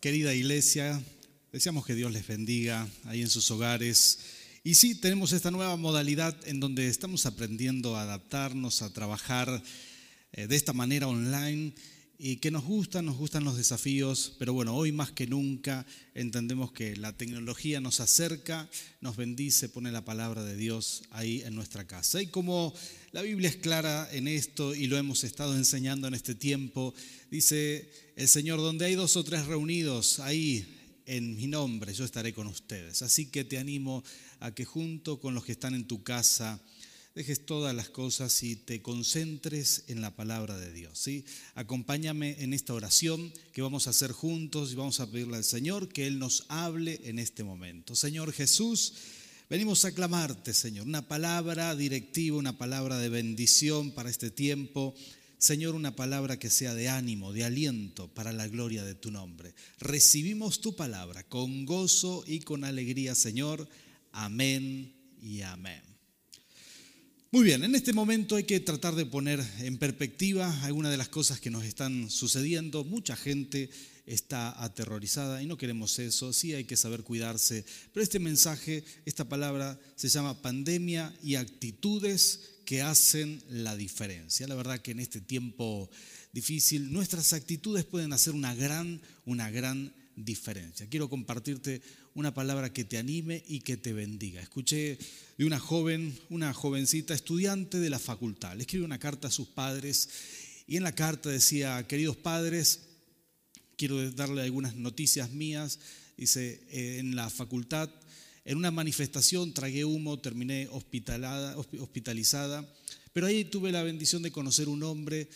Querida iglesia, deseamos que Dios les bendiga ahí en sus hogares. Y sí, tenemos esta nueva modalidad en donde estamos aprendiendo a adaptarnos, a trabajar eh, de esta manera online y que nos gustan, nos gustan los desafíos, pero bueno, hoy más que nunca entendemos que la tecnología nos acerca, nos bendice, pone la palabra de Dios ahí en nuestra casa. Y como la Biblia es clara en esto y lo hemos estado enseñando en este tiempo, dice el Señor, donde hay dos o tres reunidos, ahí en mi nombre yo estaré con ustedes. Así que te animo a que junto con los que están en tu casa, dejes todas las cosas y te concentres en la palabra de Dios. ¿sí? Acompáñame en esta oración que vamos a hacer juntos y vamos a pedirle al Señor que Él nos hable en este momento. Señor Jesús, venimos a clamarte, Señor, una palabra directiva, una palabra de bendición para este tiempo. Señor, una palabra que sea de ánimo, de aliento para la gloria de tu nombre. Recibimos tu palabra con gozo y con alegría, Señor. Amén y amén. Muy bien, en este momento hay que tratar de poner en perspectiva algunas de las cosas que nos están sucediendo. Mucha gente está aterrorizada y no queremos eso, sí hay que saber cuidarse, pero este mensaje, esta palabra se llama pandemia y actitudes que hacen la diferencia. La verdad que en este tiempo difícil nuestras actitudes pueden hacer una gran, una gran diferencia. Quiero compartirte una palabra que te anime y que te bendiga. Escuché de una joven, una jovencita estudiante de la facultad. Le escribe una carta a sus padres y en la carta decía, queridos padres, quiero darle algunas noticias mías. Dice, eh, en la facultad, en una manifestación tragué humo, terminé hospitalizada, pero ahí tuve la bendición de conocer un hombre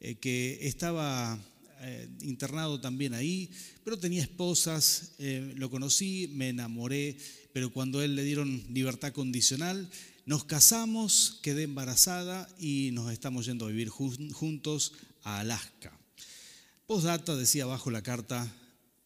eh, que estaba eh, internado también ahí, pero tenía esposas, eh, lo conocí, me enamoré, pero cuando él le dieron libertad condicional, nos casamos, quedé embarazada y nos estamos yendo a vivir juntos a Alaska. Postdata decía abajo la carta,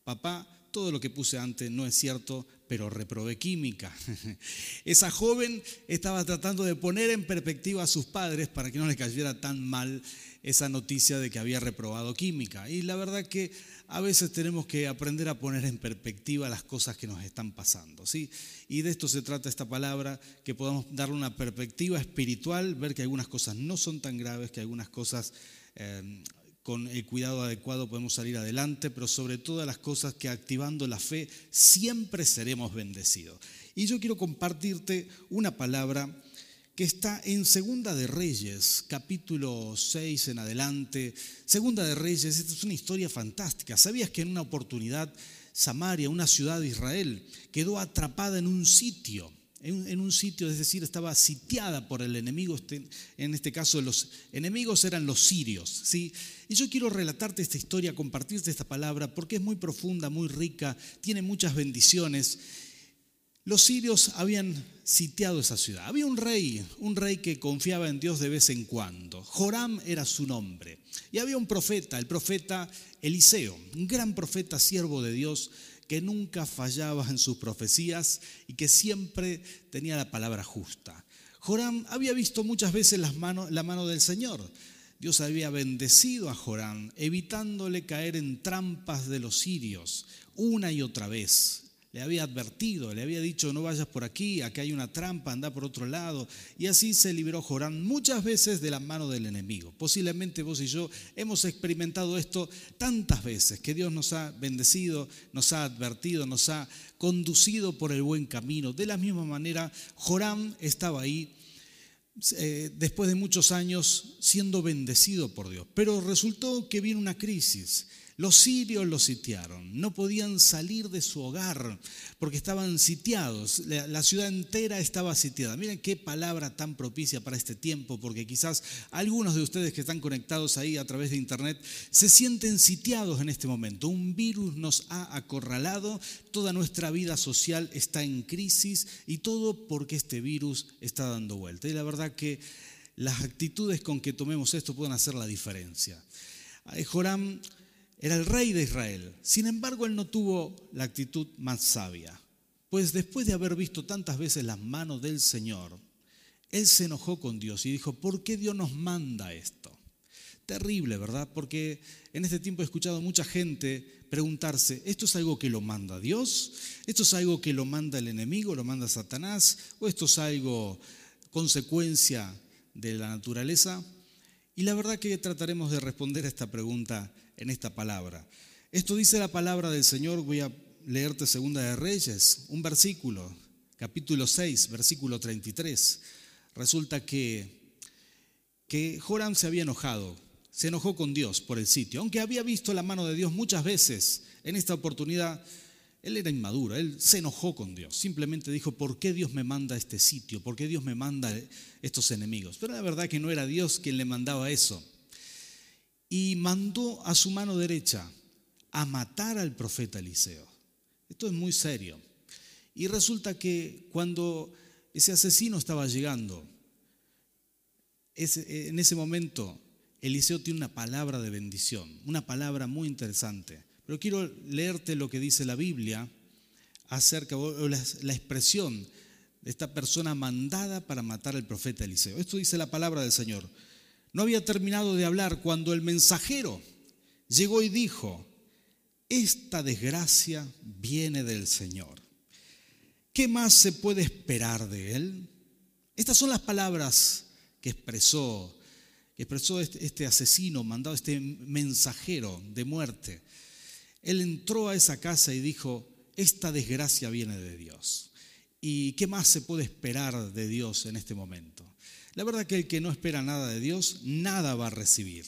papá, todo lo que puse antes no es cierto, pero reprobé química. Esa joven estaba tratando de poner en perspectiva a sus padres para que no le cayera tan mal esa noticia de que había reprobado química. Y la verdad que a veces tenemos que aprender a poner en perspectiva las cosas que nos están pasando. ¿sí? Y de esto se trata esta palabra, que podamos darle una perspectiva espiritual, ver que algunas cosas no son tan graves, que algunas cosas... Eh, con el cuidado adecuado podemos salir adelante, pero sobre todas las cosas que activando la fe siempre seremos bendecidos. Y yo quiero compartirte una palabra que está en Segunda de Reyes, capítulo 6 en adelante. Segunda de Reyes, esta es una historia fantástica. ¿Sabías que en una oportunidad Samaria, una ciudad de Israel, quedó atrapada en un sitio? En, un sitio, es decir, estaba sitiada por el enemigo, este, en este caso los enemigos eran los sirios. ¿sí? Y yo quiero relatarte esta historia, compartirte esta palabra, porque es muy profunda, muy rica, tiene muchas bendiciones los sirios habían sitiado esa ciudad. Había un rey, un rey que confiaba en Dios de vez en cuando. Joram era su nombre. Y había un profeta, el profeta Eliseo, un gran profeta, siervo de Dios, que nunca fallaba en sus profecías y que siempre tenía la palabra justa. Joram había visto muchas veces la mano del Señor. Dios había bendecido a Joram, evitándole caer en trampas de los sirios una y otra vez le había advertido, le había dicho no vayas por aquí, aquí hay una trampa, anda por otro lado. Y así se libró Jorán muchas veces de la mano del enemigo. Posiblemente vos y yo hemos experimentado esto tantas veces, que Dios nos ha bendecido, nos ha advertido, nos ha conducido por el buen camino. De la misma manera, Jorán estaba ahí eh, después de muchos años siendo bendecido por Dios. Pero resultó que vino una crisis los sirios los sitiaron, no podían salir de su hogar porque estaban sitiados, la, ciudad entera estaba sitiada. Miren qué palabra tan propicia para este tiempo, porque quizás algunos de ustedes que están conectados ahí a través de internet se sienten sitiados en este momento. Un virus nos ha acorralado, toda nuestra vida social está en crisis y todo porque este virus está dando vuelta. Y la verdad que las actitudes con que tomemos esto pueden hacer la diferencia. Joram era el rey de Israel. Sin embargo, él no tuvo la actitud más sabia, pues después de haber visto tantas veces las manos del Señor, él se enojó con Dios y dijo, ¿por qué Dios nos manda esto? Terrible, ¿verdad? Porque en este tiempo he escuchado a mucha gente preguntarse, ¿esto es algo que lo manda Dios? ¿Esto es algo que lo manda el enemigo, lo manda Satanás? ¿O esto es algo consecuencia de la naturaleza? Y la verdad que trataremos de responder a esta pregunta en esta palabra. Esto dice la palabra del Señor, voy a leerte Segunda de Reyes, un versículo, capítulo 6, versículo 33. Resulta que, que Joram se había enojado se enojó con Dios por el sitio. Aunque había visto la mano de Dios muchas veces, en esta oportunidad él era inmaduro, él se enojó con Dios. Simplemente dijo, ¿por qué Dios me manda este sitio? ¿Por qué Dios me manda estos enemigos? Pero la verdad que no era Dios quien le mandaba eso. Y mandó a su mano derecha a matar al profeta Eliseo. Esto es muy serio. Y resulta que cuando ese asesino estaba llegando, en ese momento Eliseo tiene una palabra de bendición, una palabra muy interesante. Pero quiero leerte lo que dice la Biblia acerca de la, expresión de esta persona mandada para matar al profeta Eliseo. Esto dice la palabra del Señor. No había terminado de hablar cuando el mensajero llegó y dijo, esta desgracia viene del Señor. ¿Qué más se puede esperar de él? Estas son las palabras que expresó expresó este, este, asesino, mandado este mensajero de muerte, él entró a esa casa y dijo, esta desgracia viene de Dios. ¿Y qué más se puede esperar de Dios en este momento? La verdad que el que no espera nada de Dios, nada va a recibir.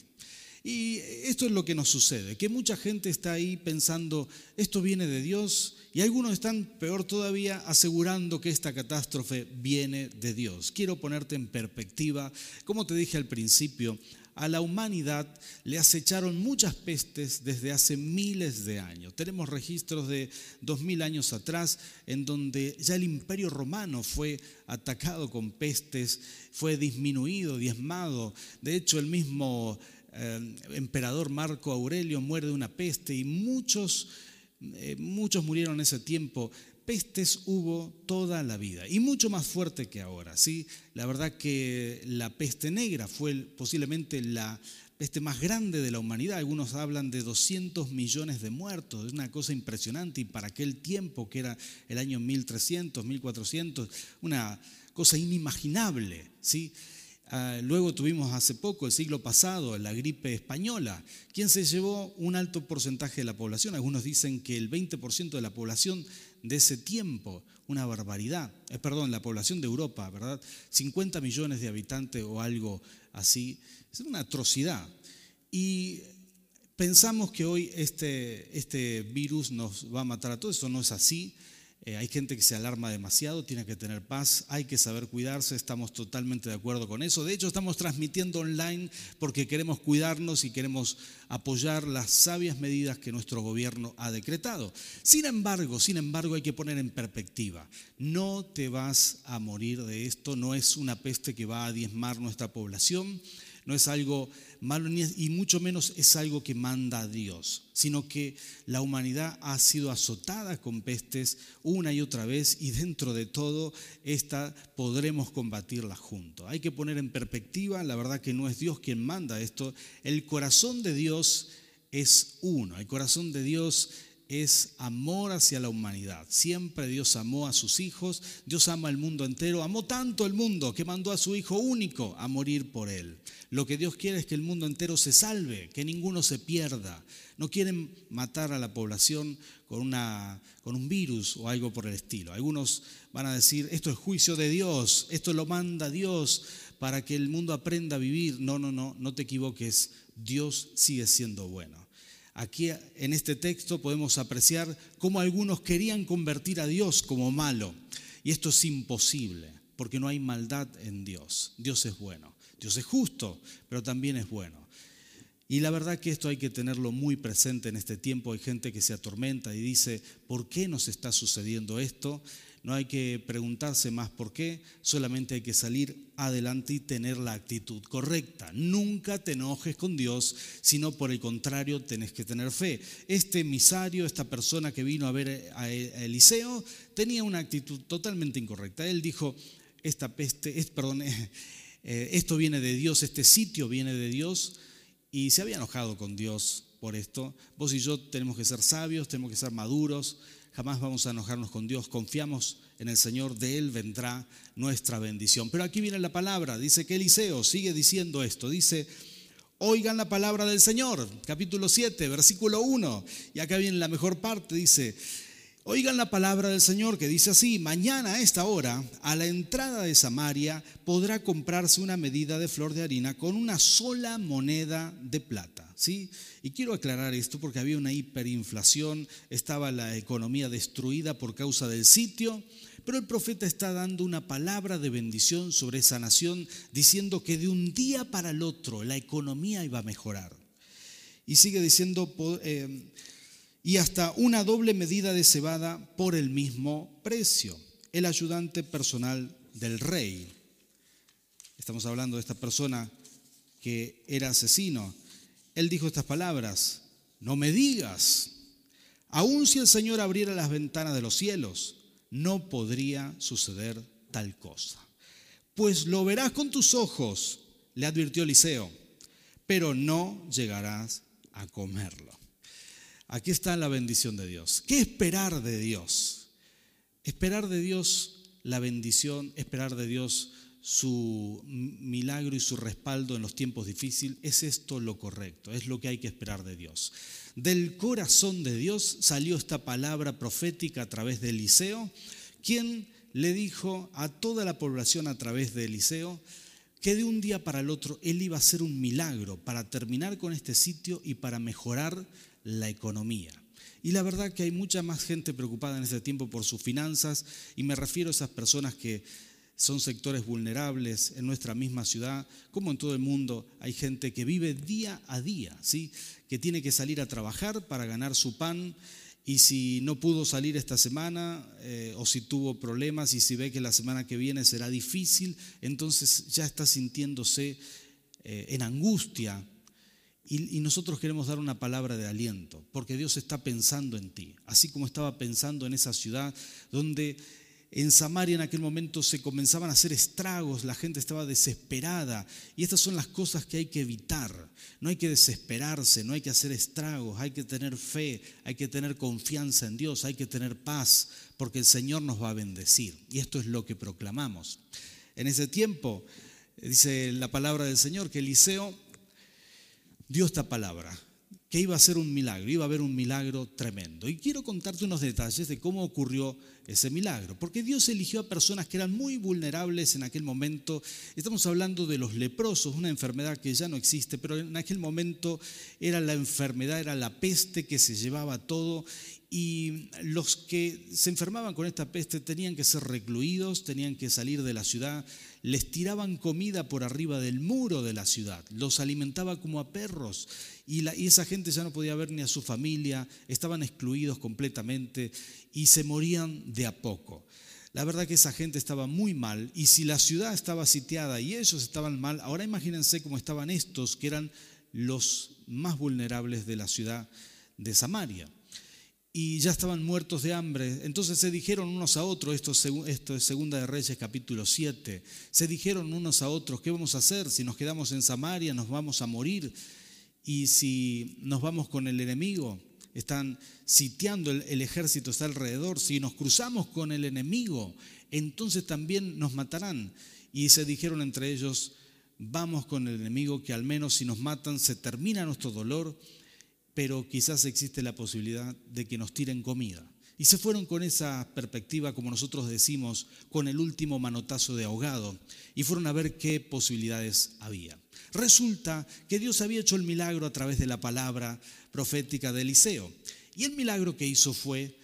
Y esto es lo que nos sucede, que mucha gente está ahí pensando, esto viene de Dios, y algunos están, peor todavía, asegurando que esta catástrofe viene de Dios. Quiero ponerte en perspectiva, como te dije al principio, a la humanidad le acecharon muchas pestes desde hace miles de años. Tenemos registros de dos mil años atrás en donde ya el imperio romano fue atacado con pestes, fue disminuido, diezmado. De hecho, el mismo eh, emperador Marco Aurelio muere de una peste y muchos, eh, muchos murieron en ese tiempo. Pestes hubo toda la vida y mucho más fuerte que ahora. ¿sí? La verdad que la peste negra fue posiblemente la peste más grande de la humanidad. Algunos hablan de 200 millones de muertos. Es una cosa impresionante y para aquel tiempo que era el año 1300, 1400, una cosa inimaginable. ¿sí? Ah, luego tuvimos hace poco, el siglo pasado, la gripe española, quien se llevó un alto porcentaje de la población. Algunos dicen que el 20% de la población de ese tiempo, una barbaridad. Eh, perdón, la población de Europa, ¿verdad? 50 millones de habitantes o algo así. Es una atrocidad. Y pensamos que hoy este, este virus nos va a matar a todos. Eso no es así. Eh, hay gente que se alarma demasiado, tiene que tener paz, hay que saber cuidarse, estamos totalmente de acuerdo con eso. De hecho, estamos transmitiendo online porque queremos cuidarnos y queremos apoyar las sabias medidas que nuestro gobierno ha decretado. Sin embargo, sin embargo, hay que poner en perspectiva, no te vas a morir de esto, no es una peste que va a diezmar nuestra población no es algo malo y mucho menos es algo que manda a Dios, sino que la humanidad ha sido azotada con pestes una y otra vez y dentro de todo esta podremos combatirla juntos. Hay que poner en perspectiva, la verdad que no es Dios quien manda esto, el corazón de Dios es uno, el corazón de Dios es amor hacia la humanidad. Siempre Dios amó a sus hijos, Dios ama al mundo entero, amó tanto el mundo que mandó a su Hijo único a morir por él. Lo que Dios quiere es que el mundo entero se salve, que ninguno se pierda. No quieren matar a la población con, una, con un virus o algo por el estilo. Algunos van a decir, esto es juicio de Dios, esto lo manda Dios para que el mundo aprenda a vivir. No, no, no, no te equivoques, Dios sigue siendo bueno. Aquí en este texto podemos apreciar cómo algunos querían convertir a Dios como malo. Y esto es imposible, porque no hay maldad en Dios. Dios es bueno. Dios es justo, pero también es bueno. Y la verdad que esto hay que tenerlo muy presente en este tiempo. Hay gente que se atormenta y dice, ¿por qué nos está sucediendo esto? No hay que preguntarse más por qué, solamente hay que salir adelante y tener la actitud correcta. Nunca te enojes con Dios, sino por el contrario tenés que tener fe. Este emisario, esta persona que vino a ver a Eliseo, tenía una actitud totalmente incorrecta. Él dijo, esta peste, es, perdón, eh, esto viene de Dios, este sitio viene de Dios y se había enojado con Dios por esto. Vos y yo tenemos que ser sabios, tenemos que ser maduros, jamás vamos a enojarnos con Dios, confiamos en el Señor, de Él vendrá nuestra bendición. Pero aquí viene la palabra, dice que Eliseo sigue diciendo esto, dice, oigan la palabra del Señor, capítulo 7, versículo 1, y acá viene la mejor parte, dice, Oigan la palabra del Señor que dice así, mañana a esta hora, a la entrada de Samaria, podrá comprarse una medida de flor de harina con una sola moneda de plata. ¿sí? Y quiero aclarar esto porque había una hiperinflación, estaba la economía destruida por causa del sitio, pero el profeta está dando una palabra de bendición sobre esa nación, diciendo que de un día para el otro la economía iba a mejorar. Y sigue diciendo... Eh, y hasta una doble medida de cebada por el mismo precio. El ayudante personal del rey. Estamos hablando de esta persona que era asesino. Él dijo estas palabras, no me digas, aun si el Señor abriera las ventanas de los cielos, no podría suceder tal cosa. Pues lo verás con tus ojos, le advirtió Eliseo, pero no llegarás a comerlo. Aquí está la bendición de Dios. ¿Qué esperar de Dios? Esperar de Dios la bendición, esperar de Dios su milagro y su respaldo en los tiempos difíciles, es esto lo correcto, es lo que hay que esperar de Dios. Del corazón de Dios salió esta palabra profética a través de Eliseo, quien le dijo a toda la población a través de Eliseo que de un día para el otro él iba a hacer un milagro para terminar con este sitio y para mejorar la economía. Y la verdad que hay mucha más gente preocupada en este tiempo por sus finanzas y me refiero a esas personas que son sectores vulnerables en nuestra misma ciudad, como en todo el mundo, hay gente que vive día a día, ¿sí? que tiene que salir a trabajar para ganar su pan y si no pudo salir esta semana eh, o si tuvo problemas y si ve que la semana que viene será difícil, entonces ya está sintiéndose eh, en angustia y, nosotros queremos dar una palabra de aliento, porque Dios está pensando en ti, así como estaba pensando en esa ciudad donde en Samaria en aquel momento se comenzaban a hacer estragos, la gente estaba desesperada. Y estas son las cosas que hay que evitar. No hay que desesperarse, no hay que hacer estragos, hay que tener fe, hay que tener confianza en Dios, hay que tener paz, porque el Señor nos va a bendecir. Y esto es lo que proclamamos. En ese tiempo, dice la palabra del Señor, que Eliseo dio esta palabra, que iba a ser un milagro, iba a haber un milagro tremendo. Y quiero contarte unos detalles de cómo ocurrió ese milagro, porque Dios eligió a personas que eran muy vulnerables en aquel momento. Estamos hablando de los leprosos, una enfermedad que ya no existe, pero en aquel momento era la enfermedad, era la peste que se llevaba todo. Y los que se enfermaban con esta peste tenían que ser recluidos, tenían que salir de la ciudad, les tiraban comida por arriba del muro de la ciudad, los alimentaba como a perros. Y, esa gente ya no podía ver ni a su familia, estaban excluidos completamente y se morían de a poco. La verdad que esa gente estaba muy mal y si la ciudad estaba sitiada y ellos estaban mal, ahora imagínense cómo estaban estos que eran los más vulnerables de la ciudad de Samaria y ya estaban muertos de hambre. Entonces se dijeron unos a otros, esto, esto es Segunda de Reyes capítulo 7, se dijeron unos a otros, ¿qué vamos a hacer? Si nos quedamos en Samaria nos vamos a morir y si nos vamos con el enemigo, están sitiando el, ejército, está alrededor, si nos cruzamos con el enemigo, entonces también nos matarán. Y se dijeron entre ellos, vamos con el enemigo, que al menos si nos matan se termina nuestro dolor pero quizás existe la posibilidad de que nos tiren comida. Y se fueron con esa perspectiva, como nosotros decimos, con el último manotazo de ahogado, y fueron a ver qué posibilidades había. Resulta que Dios había hecho el milagro a través de la palabra profética de Eliseo. Y el milagro que hizo fue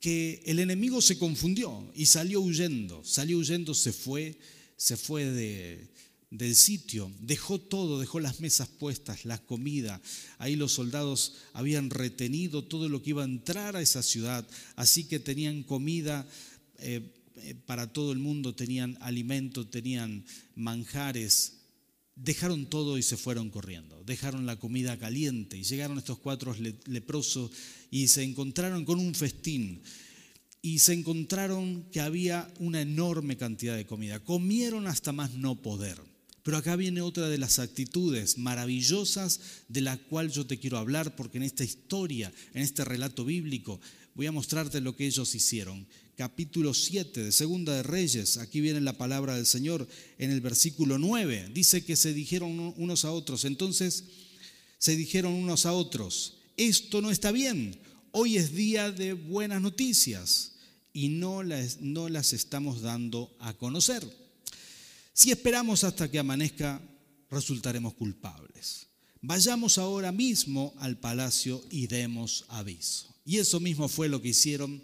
que el enemigo se confundió y salió huyendo, salió huyendo, se fue, se fue de, del sitio, dejó todo, dejó las mesas puestas, la comida. Ahí los soldados habían retenido todo lo que iba a entrar a esa ciudad, así que tenían comida eh, eh, para todo el mundo, tenían alimento, tenían manjares. Dejaron todo y se fueron corriendo. Dejaron la comida caliente y llegaron estos cuatro leprosos y se encontraron con un festín y se encontraron que había una enorme cantidad de comida. Comieron hasta más no poder Pero acá viene otra de las actitudes maravillosas de la cual yo te quiero hablar, porque en esta historia, en este relato bíblico, voy a mostrarte lo que ellos hicieron. Capítulo 7 de Segunda de Reyes, aquí viene la palabra del Señor en el versículo 9. Dice que se dijeron unos a otros, entonces se dijeron unos a otros, esto no está bien, hoy es día de buenas noticias y no las, no las estamos dando a conocer. Si esperamos hasta que amanezca, resultaremos culpables. Vayamos ahora mismo al palacio y demos aviso. Y eso mismo fue lo que hicieron.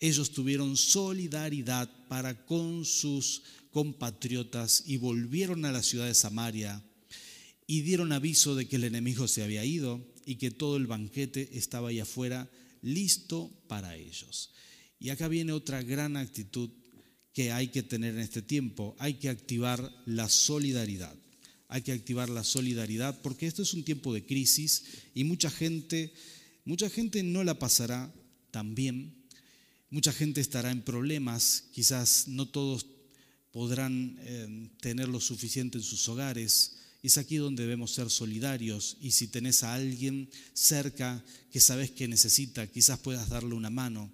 Ellos tuvieron solidaridad para con sus compatriotas y volvieron a la ciudad de Samaria y dieron aviso de que el enemigo se había ido y que todo el banquete estaba ahí afuera listo para ellos. Y acá viene otra gran actitud que hay que tener en este tiempo. Hay que activar la solidaridad. Hay que activar la solidaridad porque esto es un tiempo de crisis y mucha gente, mucha gente no la pasará tan bien. Mucha gente estará en problemas, quizás no todos podrán eh, tener lo suficiente en sus hogares. Es aquí donde debemos ser solidarios y si tenés a alguien cerca que sabes que necesita, quizás puedas darle una mano.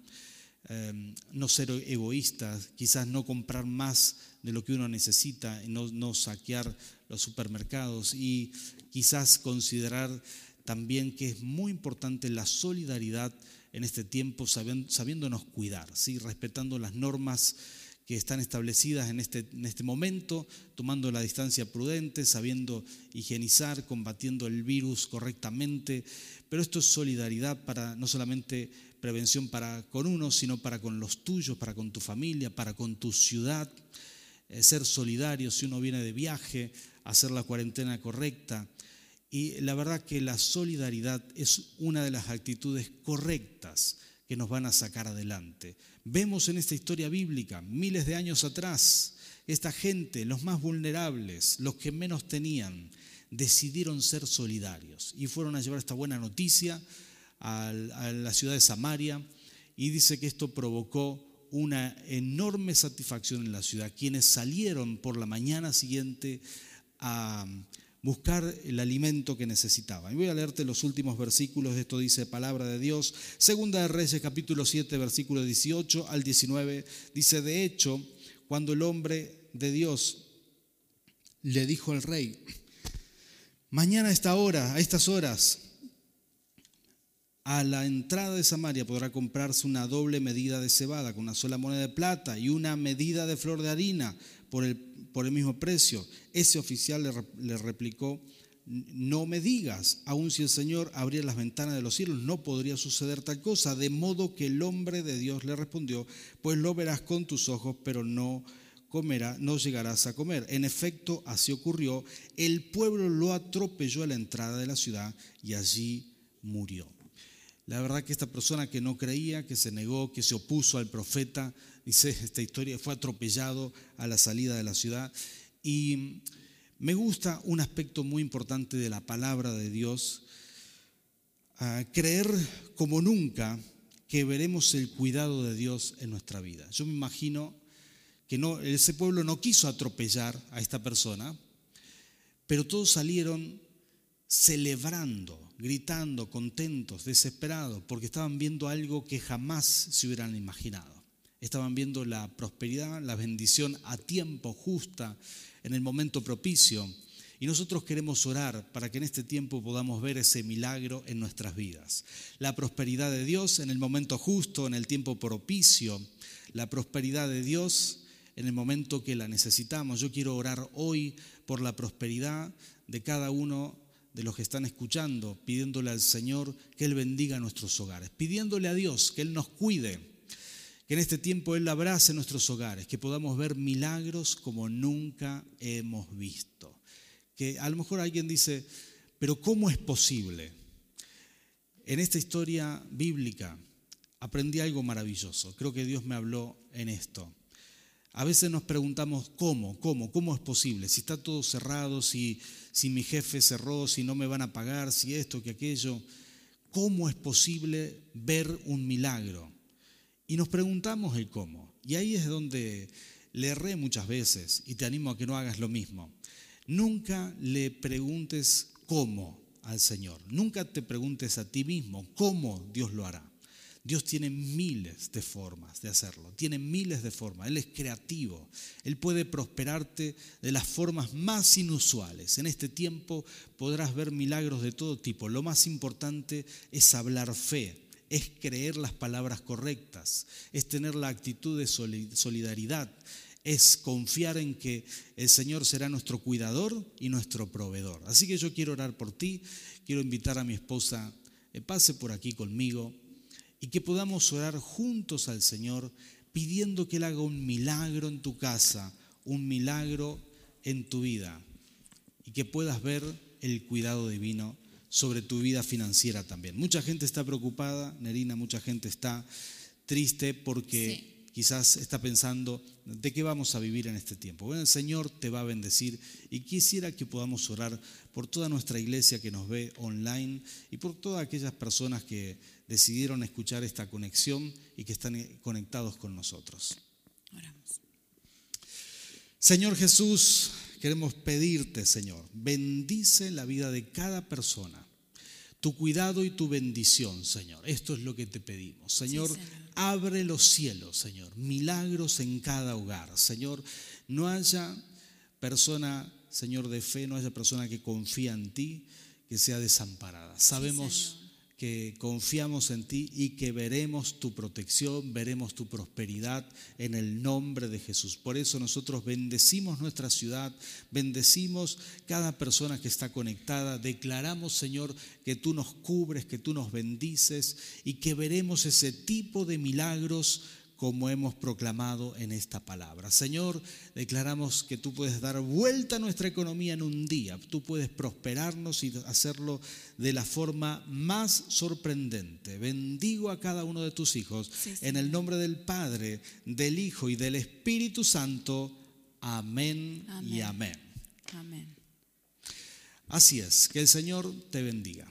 Em, no ser egoístas, quizás no comprar más de lo que uno necesita, no, no saquear los supermercados y quizás considerar también que es muy importante la solidaridad en este tiempo, sabiéndonos cuidar, ¿sí? respetando las normas que están establecidas en este, en este momento, tomando la distancia prudente, sabiendo higienizar, combatiendo el virus correctamente. Pero esto es solidaridad para no solamente prevención para con uno, sino para con los tuyos, para con tu familia, para con tu ciudad. Eh, ser solidario si uno viene de viaje, hacer la cuarentena correcta. Y la verdad que la solidaridad es una de las actitudes correctas que nos van a sacar adelante. Vemos en esta historia bíblica, miles de años atrás, esta gente, los más vulnerables, los que menos tenían, decidieron ser solidarios y fueron a llevar esta buena noticia a la ciudad de Samaria y dice que esto provocó una enorme satisfacción en la ciudad. Quienes salieron por la mañana siguiente a buscar el alimento que necesitaban. Y voy a leerte los últimos versículos esto dice palabra de Dios. Segunda de Reyes capítulo 7 versículo 18 al 19 dice, de hecho, cuando el hombre de Dios le dijo al rey, mañana a esta hora, a estas horas, a la entrada de Samaria podrá comprarse una doble medida de cebada con una sola moneda de plata y una medida de flor de harina por el, por el mismo precio. Ese oficial le, replicó, no me digas, aun si el Señor abriera las ventanas de los cielos, no podría suceder tal cosa. De modo que el hombre de Dios le respondió, pues lo verás con tus ojos, pero no comerá, no llegarás a comer. En efecto, así ocurrió. El pueblo lo atropelló a la entrada de la ciudad y allí murió. La verdad que esta persona que no creía, que se negó, que se opuso al profeta, dice esta historia, fue atropellado a la salida de la ciudad. Y me gusta un aspecto muy importante de la palabra de Dios, creer como nunca que veremos el cuidado de Dios en nuestra vida. Yo me imagino que no, ese pueblo no quiso atropellar a esta persona, pero todos salieron celebrando gritando, contentos, desesperados, porque estaban viendo algo que jamás se hubieran imaginado. Estaban viendo la prosperidad, la bendición a tiempo justa, en el momento propicio. Y nosotros queremos orar para que en este tiempo podamos ver ese milagro en nuestras vidas. La prosperidad de Dios en el momento justo, en el tiempo propicio. La prosperidad de Dios en el momento que la necesitamos. Yo quiero orar hoy por la prosperidad de cada uno de los que están escuchando, pidiéndole al Señor que Él bendiga nuestros hogares, pidiéndole a Dios que Él nos cuide, que en este tiempo Él abrace nuestros hogares, que podamos ver milagros como nunca hemos visto. Que a lo mejor alguien dice, pero ¿cómo es posible? En esta historia bíblica aprendí algo maravilloso. Creo que Dios me habló en esto. A veces nos preguntamos cómo, cómo, cómo es posible, si está todo cerrado, si, si mi jefe cerró, si no me van a pagar, si esto, que aquello. ¿Cómo es posible ver un milagro? Y nos preguntamos el cómo. Y ahí es donde le erré muchas veces y te animo a que no hagas lo mismo. Nunca le preguntes cómo al Señor. Nunca te preguntes a ti mismo cómo Dios lo hará. Dios tiene miles de formas de hacerlo, tiene miles de formas. Él es creativo, Él puede prosperarte de las formas más inusuales. En este tiempo podrás ver milagros de todo tipo. Lo más importante es hablar fe, es creer las palabras correctas, es tener la actitud de solidaridad, es confiar en que el Señor será nuestro cuidador y nuestro proveedor. Así que yo quiero orar por ti, quiero invitar a mi esposa, que pase por aquí conmigo y que podamos orar juntos al Señor pidiendo que Él haga un milagro en tu casa, un milagro en tu vida y que puedas ver el cuidado divino sobre tu vida financiera también. Mucha gente está preocupada, Nerina, mucha gente está triste porque quizás está pensando de qué vamos a vivir en este tiempo. Bueno, el Señor te va a bendecir y quisiera que podamos orar por toda nuestra iglesia que nos ve online y por todas aquellas personas que decidieron escuchar esta conexión y que están conectados con nosotros. Oramos. Señor Jesús, queremos pedirte, Señor, bendice la vida de cada persona tu cuidado y tu bendición, Señor. Esto es lo que te pedimos. Señor, abre los cielos, Señor. Milagros en cada hogar. Señor, no haya persona, Señor, de fe, no haya persona que confía en ti que sea desamparada. Sabemos que confiamos en ti y que veremos tu protección, veremos tu prosperidad en el nombre de Jesús. Por eso nosotros bendecimos nuestra ciudad, bendecimos cada persona que está conectada, declaramos, Señor, que tú nos cubres, que tú nos bendices y que veremos ese tipo de milagros como hemos proclamado en esta palabra. Señor, declaramos que tú puedes dar vuelta a nuestra economía en un día, tú puedes prosperarnos y hacerlo de la forma más sorprendente. Bendigo a cada uno de tus hijos en el nombre del Padre, del Hijo y del Espíritu Santo. Amén, y amén. Amén. Así es, que el Señor te bendiga.